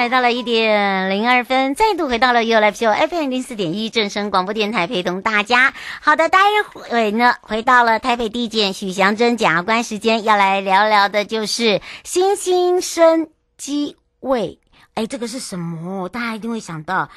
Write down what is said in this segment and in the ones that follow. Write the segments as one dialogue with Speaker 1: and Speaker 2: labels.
Speaker 1: 来到了一点零二分，再度回到了 You Live Show FM 零四点一正声广播电台，陪同大家。好的，待会呢，回到了台北地检许祥珍检察官时间，要来聊聊的就是新兴生机位。哎，这个是什么？大家一定会想到。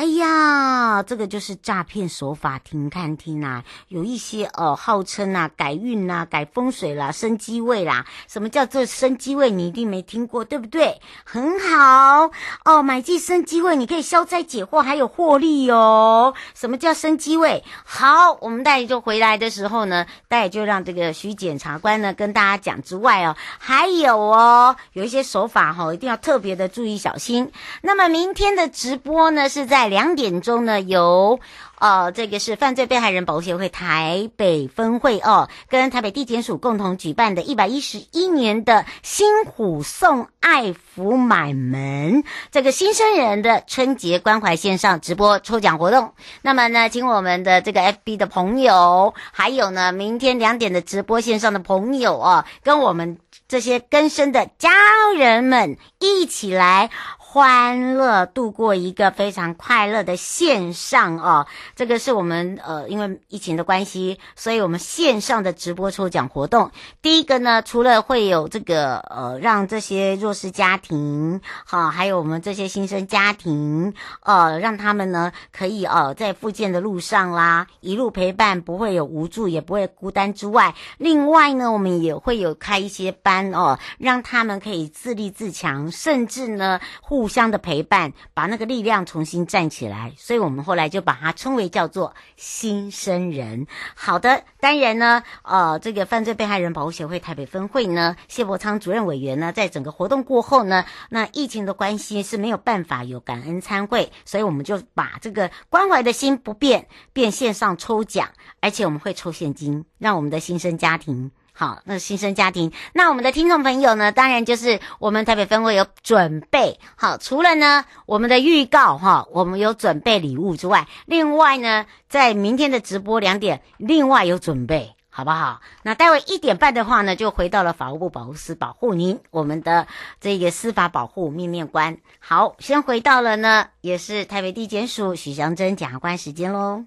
Speaker 1: 哎呀，这个就是诈骗手法，听看听啊，有一些哦，号称啊改运呐、啊、改风水啦、升机位啦，什么叫做升机位？你一定没听过，对不对？很好哦，买进升机位，你可以消灾解惑，还有获利哦。什么叫升机位？好，我们待会就回来的时候呢，待会就让这个徐检察官呢跟大家讲之外哦，还有哦，有一些手法哈、哦，一定要特别的注意小心。那么明天的直播呢是在。两点钟呢，由呃，这个是犯罪被害人保护协会台北分会哦，跟台北地检署共同举办的一百一十一年的新虎送爱福满门这个新生人的春节关怀线上直播抽奖活动。那么呢，请我们的这个 FB 的朋友，还有呢，明天两点的直播线上的朋友哦，跟我们这些更生的家人们一起来。欢乐度过一个非常快乐的线上哦，这个是我们呃，因为疫情的关系，所以我们线上的直播抽奖活动。第一个呢，除了会有这个呃，让这些弱势家庭好、还有我们这些新生家庭呃，让他们呢可以呃，在复健的路上啦，一路陪伴，不会有无助，也不会孤单之外，另外呢，我们也会有开一些班哦，让他们可以自立自强，甚至呢互。互相的陪伴，把那个力量重新站起来，所以我们后来就把它称为叫做新生人。好的，当然呢，呃，这个犯罪被害人保护协会台北分会呢，谢伯昌主任委员呢，在整个活动过后呢，那疫情的关系是没有办法有感恩参会，所以我们就把这个关怀的心不变，变线上抽奖，而且我们会抽现金，让我们的新生家庭。好，那新生家庭，那我们的听众朋友呢？当然就是我们台北分会有准备。好，除了呢我们的预告哈，我们有准备礼物之外，另外呢，在明天的直播两点，另外有准备，好不好？那待会一点半的话呢，就回到了法务部保护司保护您，我们的这个司法保护面面观。好，先回到了呢，也是台北地检署许祥珍检察官时间喽。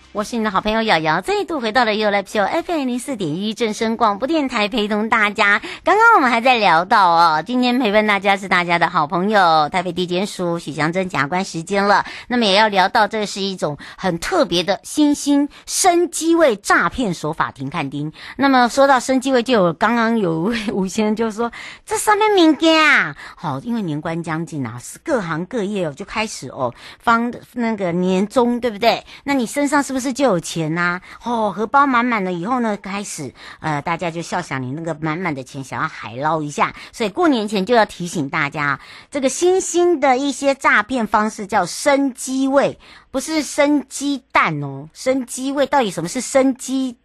Speaker 1: 我是你的好朋友瑶瑶，再度回到了 ufo fm 零四点一正声广播电台，陪同大家。刚刚我们还在聊到哦，今天陪伴大家是大家的好朋友台北地检署许祥珍检察官时间了。那么也要聊到，这是一种很特别的新兴生机位诈骗手法，停看丁。那么说到生机位，就有刚刚有位吴先生就说，这上面民间啊，好，因为年关将近啊，是各行各业哦就开始哦放那个年终，对不对？那你身上是不是？是就有钱呐、哦，荷包满满了以后呢，开始呃，大家就笑想你那个满满的钱，想要海捞一下，所以过年前就要提醒大家，这个新兴的一些诈骗方式叫生鸡味，不是生鸡蛋哦，生鸡味到底什么是生鸡？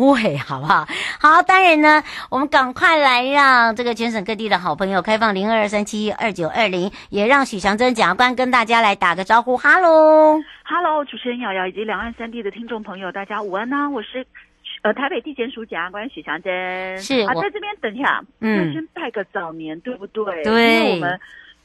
Speaker 1: 喂，好不好？好，当然呢，我们赶快来让这个全省各地的好朋友开放零二三七二九二零，也让许祥珍检察官跟大家来打个招呼。哈喽，
Speaker 2: 哈喽，主持人瑶瑶以及两岸三地的听众朋友，大家午安呐、啊！我是呃台北地检署检察官许祥珍，
Speaker 1: 是
Speaker 2: 啊，在这边等一下，
Speaker 1: 嗯，
Speaker 2: 先拜个早年，对不对？
Speaker 1: 对，
Speaker 2: 因为我们。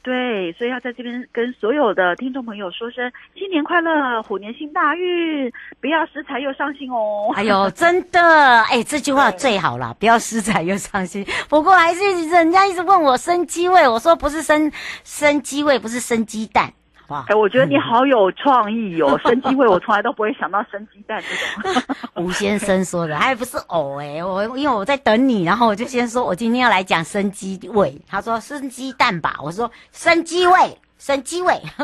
Speaker 2: 对，所以要在这边跟所有的听众朋友说声新年快乐，虎年行大运，不要失财又伤心哦。
Speaker 1: 哎呦，真的，哎，这句话最好了，不要失财又伤心。不过还是人家一直问我生鸡味，我说不是生生鸡味，不是生鸡蛋。哇，
Speaker 2: 哎，我觉得你好有创意哦！生鸡味，我从来都不会想到生鸡蛋这种。
Speaker 1: 吴先生说的，还不是偶哎，我因为我在等你，然后我就先说，我今天要来讲生鸡味。他说生鸡蛋吧，我说生鸡味，生鸡味。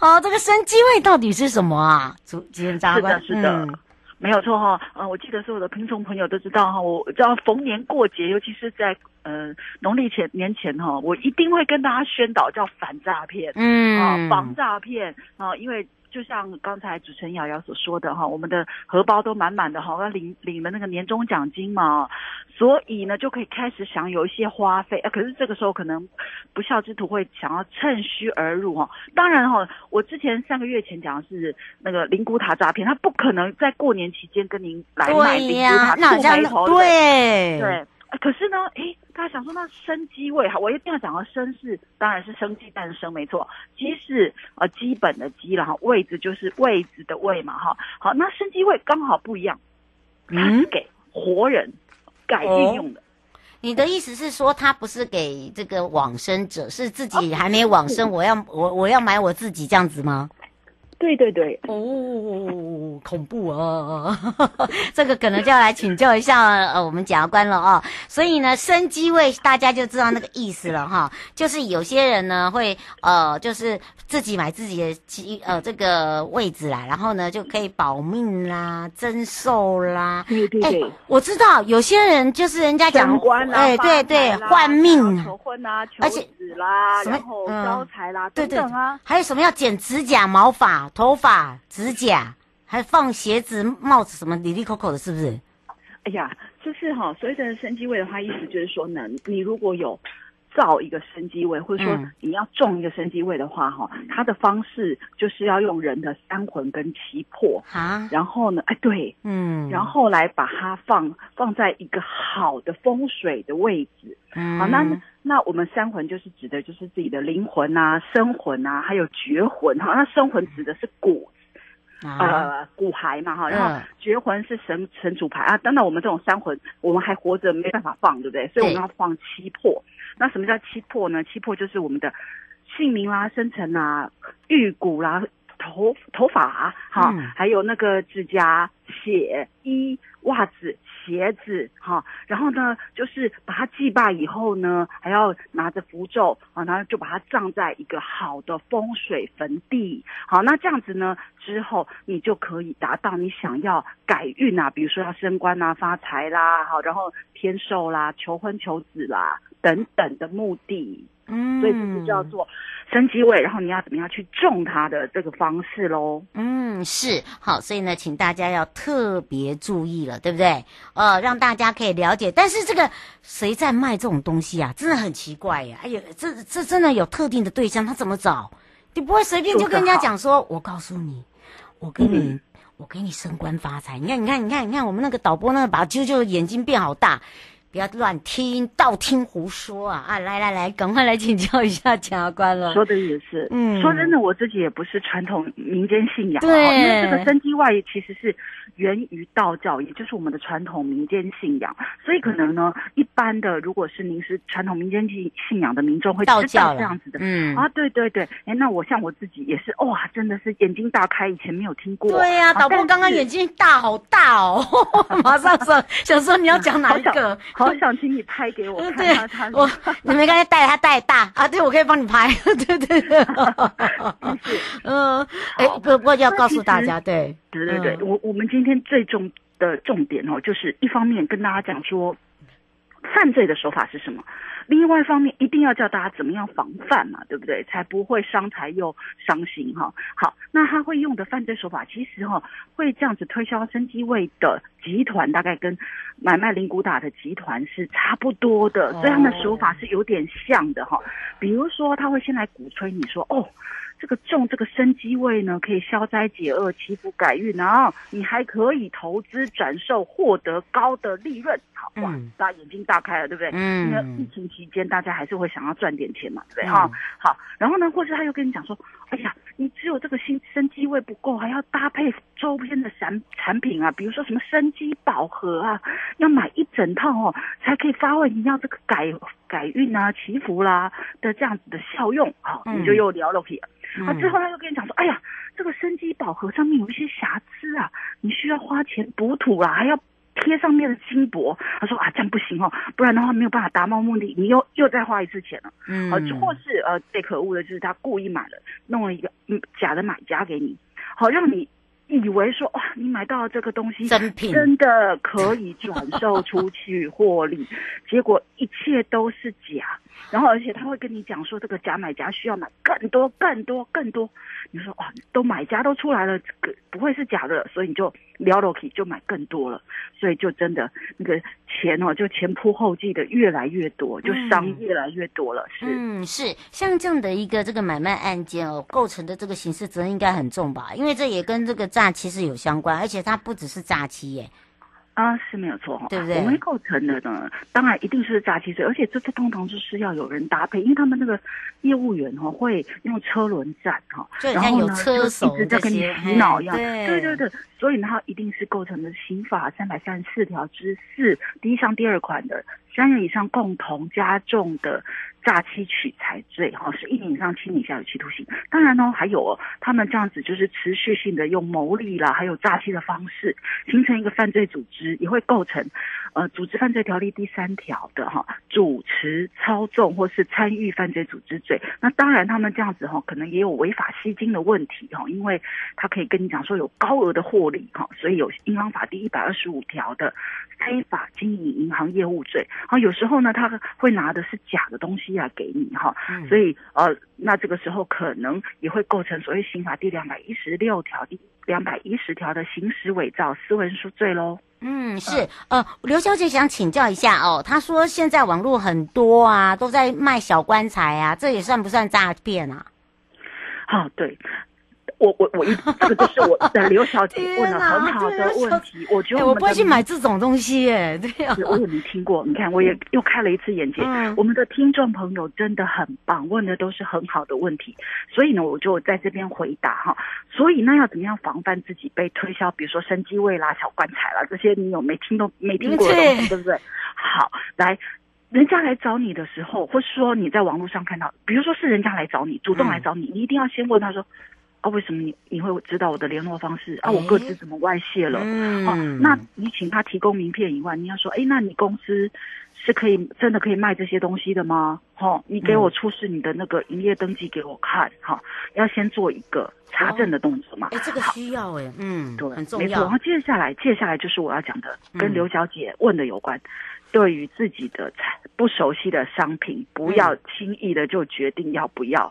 Speaker 1: 哦，这个生鸡味到底是什么啊？主主任长官，
Speaker 2: 是的，是的。嗯没有错哈，呃，我记得所有的听众朋友都知道哈，我知道逢年过节，尤其是在呃农历前年前哈，我一定会跟大家宣导叫反诈骗，
Speaker 1: 嗯
Speaker 2: 啊，防诈骗啊，因为。就像刚才主持人瑶瑶所说的哈，我们的荷包都满满的哈，要领领了那个年终奖金嘛，所以呢就可以开始享有一些花费啊。可是这个时候可能不孝之徒会想要趁虚而入哈。当然哈，我之前三个月前讲的是那个灵骨塔诈骗，他不可能在过年期间跟您来卖灵骨塔，触霉头，对对。可是呢，诶，大家想说那生机位哈，我一定要讲到生是，当然是生鸡蛋生没错，鸡是呃基本的鸡了哈，位置就是位置的位嘛哈，好，那生机位刚好不一样，它是给活人改运用的。
Speaker 1: 哦。你的意思是说，它不是给这个往生者，是自己还没往生，哦、我要我我要买我自己这样子吗？
Speaker 2: 对对对，
Speaker 1: 哦，恐怖哦，这个可能就要来请教一下呃我们检察官了哦。所以呢，生鸡位大家就知道那个意思了哈，就是有些人呢会呃，就是自己买自己的鸡呃这个位置来，然后呢就可以保命啦、增寿啦。
Speaker 2: 对对对，
Speaker 1: 我知道有些人就是人家讲
Speaker 2: 官啦，
Speaker 1: 哎对对，换命，
Speaker 2: 求婚啊，求子啦，然后招财啦，等等啊，
Speaker 1: 还有什么要剪指甲、毛发。头发、指甲，还放鞋子、帽子，什么里里口口的，是不是？
Speaker 2: 哎呀，就是哈，所谓的生机位的话，意思就是说呢，你如果有造一个生机位，或者说你要种一个生机位的话，哈、嗯，它的方式就是要用人的三魂跟七魄啊，然后呢，哎，对，
Speaker 1: 嗯，
Speaker 2: 然后来把它放放在一个好的风水的位置，
Speaker 1: 嗯，
Speaker 2: 好，那。那我们三魂就是指的，就是自己的灵魂啊、生魂啊，还有绝魂哈。那生魂指的是骨，啊、呃，骨骸嘛哈。然后绝魂是神神主牌啊。当然，我们这种三魂，我们还活着，没办法放，对不对？所以我们要放七魄。那什么叫七魄呢？七魄就是我们的姓名啦、生辰啊、玉骨啦、头头发哈、还有那个指甲、血衣、袜子。鞋子哈，然后呢，就是把它祭拜以后呢，还要拿着符咒啊，然后就把它葬在一个好的风水坟地。好，那这样子呢，之后你就可以达到你想要改运啊，比如说要升官啊、发财啦，好，然后天寿啦、求婚求子啦等等的目的。嗯，所以这是叫做升机位，然后你要怎么样去种它的这个方式喽？
Speaker 1: 嗯，是好，所以呢，请大家要特别注意了，对不对？呃，让大家可以了解。但是这个谁在卖这种东西啊？真的很奇怪呀！哎呀，这这真的有特定的对象，他怎么找？你不会随便就跟人家讲说，我告诉你，我给你、嗯，我给你升官发财。你看，你看，你看，你看，我们那个导播那个把啾啾眼睛变好大。不要乱听，道听胡说啊！啊，来来来，赶快来请教一下检察官了。
Speaker 2: 说的也是，嗯，说真的，我自己也不是传统民间信仰，
Speaker 1: 对，
Speaker 2: 因为这个生机外其实是源于道教，也就是我们的传统民间信仰，所以可能呢，一般的如果是您是传统民间信信仰的民众会知道这样子的，嗯啊，对对对，哎，那我像我自己也是，哇，真的是眼睛大开，以前没有听过。
Speaker 1: 对呀、啊，导播刚刚眼睛大好大哦，马上说，想说你要讲哪一个？
Speaker 2: 好 想请你拍给我看。
Speaker 1: 对，我你没刚才带他带大啊？对，我可以帮你拍。对 对对，嗯，哎，不不过要告诉大家，对
Speaker 2: 对对对，我我们今天最重的重点哦，就是一方面跟大家讲说，犯罪的手法是什么。另外一方面，一定要教大家怎么样防范嘛，对不对？才不会伤财又伤心哈。好，那他会用的犯罪手法，其实哈会这样子推销生机位的集团，大概跟买卖灵骨塔的集团是差不多的，所以他们的手法是有点像的哈。比如说，他会先来鼓吹你说哦。这个种这个生机位呢，可以消灾解厄、祈福改运，然后你还可以投资转售，获得高的利润。好哇，嗯、大家眼睛大开了，对不对？嗯。因为疫情期间，大家还是会想要赚点钱嘛，对不对？哈、嗯，好。然后呢，或者他又跟你讲说，哎呀，你只有这个新生机位不够，还要搭配周边的产产品啊，比如说什么生机宝盒啊，要买一整套哦，才可以发挥你要这个改改运啊、祈福啦的这样子的效用。好，嗯、你就又聊了起。啊！之后他又跟你讲说：“哎呀，这个生机宝盒上面有一些瑕疵啊，你需要花钱补土啊，还要贴上面的金箔。”他说：“啊，这样不行哦，不然的话没有办法达到目的，你又又再花一次钱了。”嗯，啊，或是呃，最可恶的就是他故意买了，弄了一个嗯假的买家给你，好让你以为说哇，你买到了这个东西真品，真的可以转售出去获利，结果一切都是假。然后，而且他会跟你讲说，这个假买家需要买更多、更多、更多。你说哇，都买家都出来了，这个不会是假的，所以你就撩了起就买更多了，所以就真的那个钱哦，就前仆后继的越来越多，就伤越来越多了。是，
Speaker 1: 嗯，是像这样的一个这个买卖案件哦，构成的这个刑事责任应该很重吧？因为这也跟这个诈欺是有相关，而且它不只是诈欺耶。
Speaker 2: 啊，是没有错哈，
Speaker 1: 对不对？
Speaker 2: 我们构成的呢，当然一定是诈欺罪，而且这次通常就是要有人搭配，因为他们那个业务员哈会用车轮战哈，然后呢就一直在跟你洗脑一样，对对对，所以呢，他一定是构成的刑法三百三十四条之四第一项第二款的三人以上共同加重的。诈欺取财罪，哈，是一年以上七年以下有期徒刑。当然呢，还有他们这样子就是持续性的用牟利啦，还有诈欺的方式，形成一个犯罪组织，也会构成，呃，组织犯罪条例第三条的哈，主持、操纵或是参与犯罪组织罪。那当然，他们这样子哈，可能也有违法吸金的问题哈，因为他可以跟你讲说有高额的获利哈，所以有银行法第一百二十五条的非法经营银行业务罪。啊，有时候呢，他会拿的是假的东西。来给你哈，所以呃，那这个时候可能也会构成所谓刑法第两百一十六条、第两百一十条的行使伪造私文书罪喽。
Speaker 1: 嗯，是呃，刘小姐想请教一下哦，她说现在网络很多啊，都在卖小棺材啊，这也算不算诈骗啊？
Speaker 2: 哦，对。我我我一这个就是我的刘小姐问了很好的问题，我觉得我，
Speaker 1: 我不会去买这种东西耶，对啊，
Speaker 2: 我也没听过。你看，我也又开了一次眼界。嗯、我们的听众朋友真的很棒，问的都是很好的问题，所以呢，我就在这边回答哈。所以那要怎么样防范自己被推销，比如说生机位啦、小棺材啦这些，你有没听都没听过的东西，对，对不对？好，来，人家来找你的时候，或是说你在网络上看到，比如说是人家来找你，主动来找你，嗯、你一定要先问他说。啊，为什么你你会知道我的联络方式？啊，我个资怎么外泄了？嗯、啊，那你请他提供名片以外，你要说，哎，那你公司是可以真的可以卖这些东西的吗？哈、啊，你给我出示你的那个营业登记给我看，哈、啊，要先做一个查证的动作嘛。
Speaker 1: 哎、哦，这个需要哎，嗯，对，很重要。没错，
Speaker 2: 然后接下来接下来就是我要讲的，跟刘小姐问的有关，嗯、对于自己的不熟悉的商品，不要轻易的就决定要不要，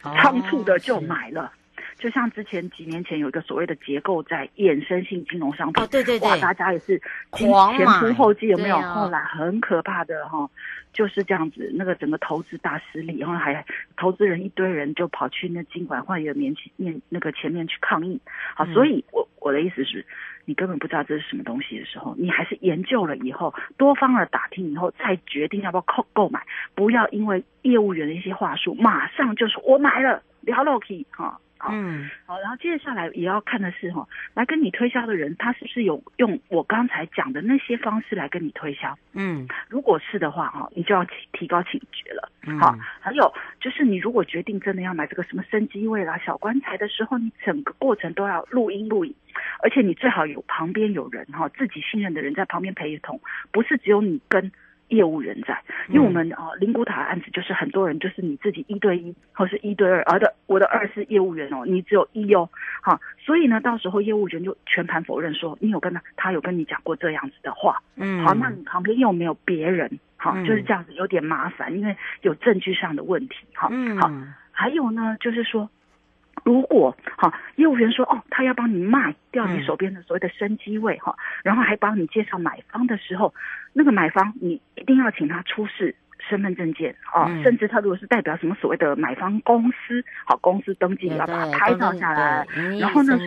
Speaker 2: 仓促、嗯、的就买了。就像之前几年前有一个所谓的结构债衍生性金融商品，
Speaker 1: 哦，对对对，
Speaker 2: 哇，大家也是前仆后继，有没有？后来很可怕的哈，就是这样子，那个整个投资大失利，然后还投资人一堆人就跑去那金管会的面前面那个前面去抗议。好，所以我我的意思是，你根本不知道这是什么东西的时候，你还是研究了以后，多方的打听以后，再决定要不要购购买，不要因为业务员的一些话术，马上就说我买了，了不起哈。好，嗯，好，然后接着下来也要看的是哈，来跟你推销的人，他是不是有用我刚才讲的那些方式来跟你推销？嗯，如果是的话哈，你就要提提高警觉了。嗯好，嗯，还有就是你如果决定真的要买这个什么生机位啦、小棺材的时候，你整个过程都要录音录影，而且你最好有旁边有人哈，自己信任的人在旁边陪同，不是只有你跟。业务人在，因为我们啊，灵骨塔案子就是很多人就是你自己一对一或是一对二，而的我的二是业务员哦，你只有一哦，好，所以呢，到时候业务员就全盘否认说你有跟他，他有跟你讲过这样子的话，嗯，好，那你旁边又没有别人，好，就是这样子有点麻烦，因为有证据上的问题，好，好，还有呢，就是说。如果哈业务员说哦，他要帮你卖掉你手边的所谓的生机位哈，然后还帮你介绍买方的时候，那个买方你一定要请他出示身份证件哦，甚至他如果是代表什么所谓的买方公司，好，公司登记要把它拍照下来，然后呢，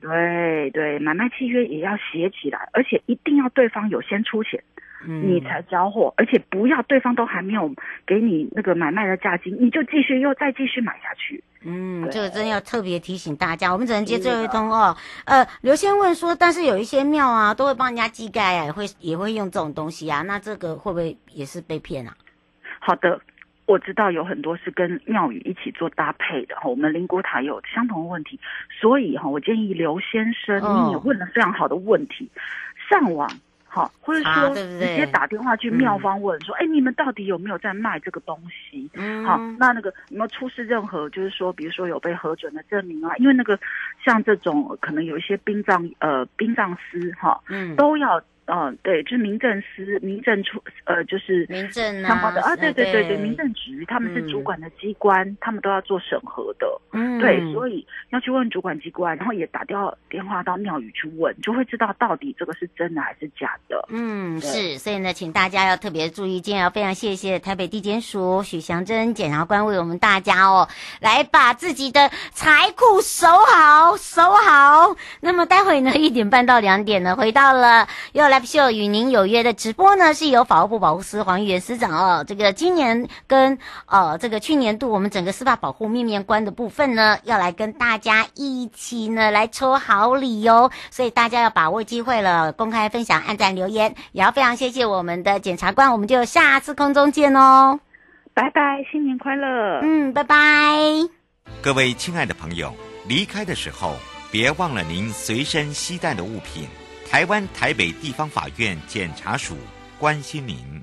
Speaker 2: 对对，买卖契约也要写起来，而且一定要对方有先出钱。你才交货，而且不要对方都还没有给你那个买卖的价金，你就继续又再继续买下去。嗯，
Speaker 1: 这个真要特别提醒大家，我们只能接最后一通哦。呃，刘先问说，但是有一些庙啊，都会帮人家祭盖啊，也会也会用这种东西啊，那这个会不会也是被骗啊？
Speaker 2: 好的，我知道有很多是跟庙宇一起做搭配的哈，我们灵骨塔有相同的问题，所以哈，我建议刘先生，你也问了非常好的问题，哦、上网。好，或者说直接打电话去庙方问说，哎、嗯，你们到底有没有在卖这个东西？嗯，好，那那个有没有出示任何，就是说，比如说有被核准的证明啊？因为那个像这种可能有一些殡葬呃殡葬师哈，嗯，都要。嗯、哦，对，就是民政司、民政处，呃，就是
Speaker 1: 民政
Speaker 2: 的啊，啊，对对对对，民政局他们是主管的机关，嗯、他们都要做审核的，嗯，对，所以要去问主管机关，然后也打掉电话到庙宇去问，就会知道到底这个是真的还是假的。
Speaker 1: 嗯，是，所以呢，请大家要特别注意，今天要非常谢谢台北地检署许祥珍检察官为我们大家哦，来把自己的财库守好，守好。那么待会呢，一点半到两点呢，回到了要。Live Show 与您有约的直播呢，是由法务部保护司黄玉元司长哦。这个今年跟呃这个去年度我们整个司法保护面面观的部分呢，要来跟大家一起呢来抽好礼哟。所以大家要把握机会了，公开分享、按赞、留言，也要非常谢谢我们的检察官。我们就下次空中见哦，
Speaker 2: 拜拜，新年快乐。
Speaker 1: 嗯，拜拜。
Speaker 3: 各位亲爱的朋友，离开的时候别忘了您随身携带的物品。台湾台北地方法院检察署关心您。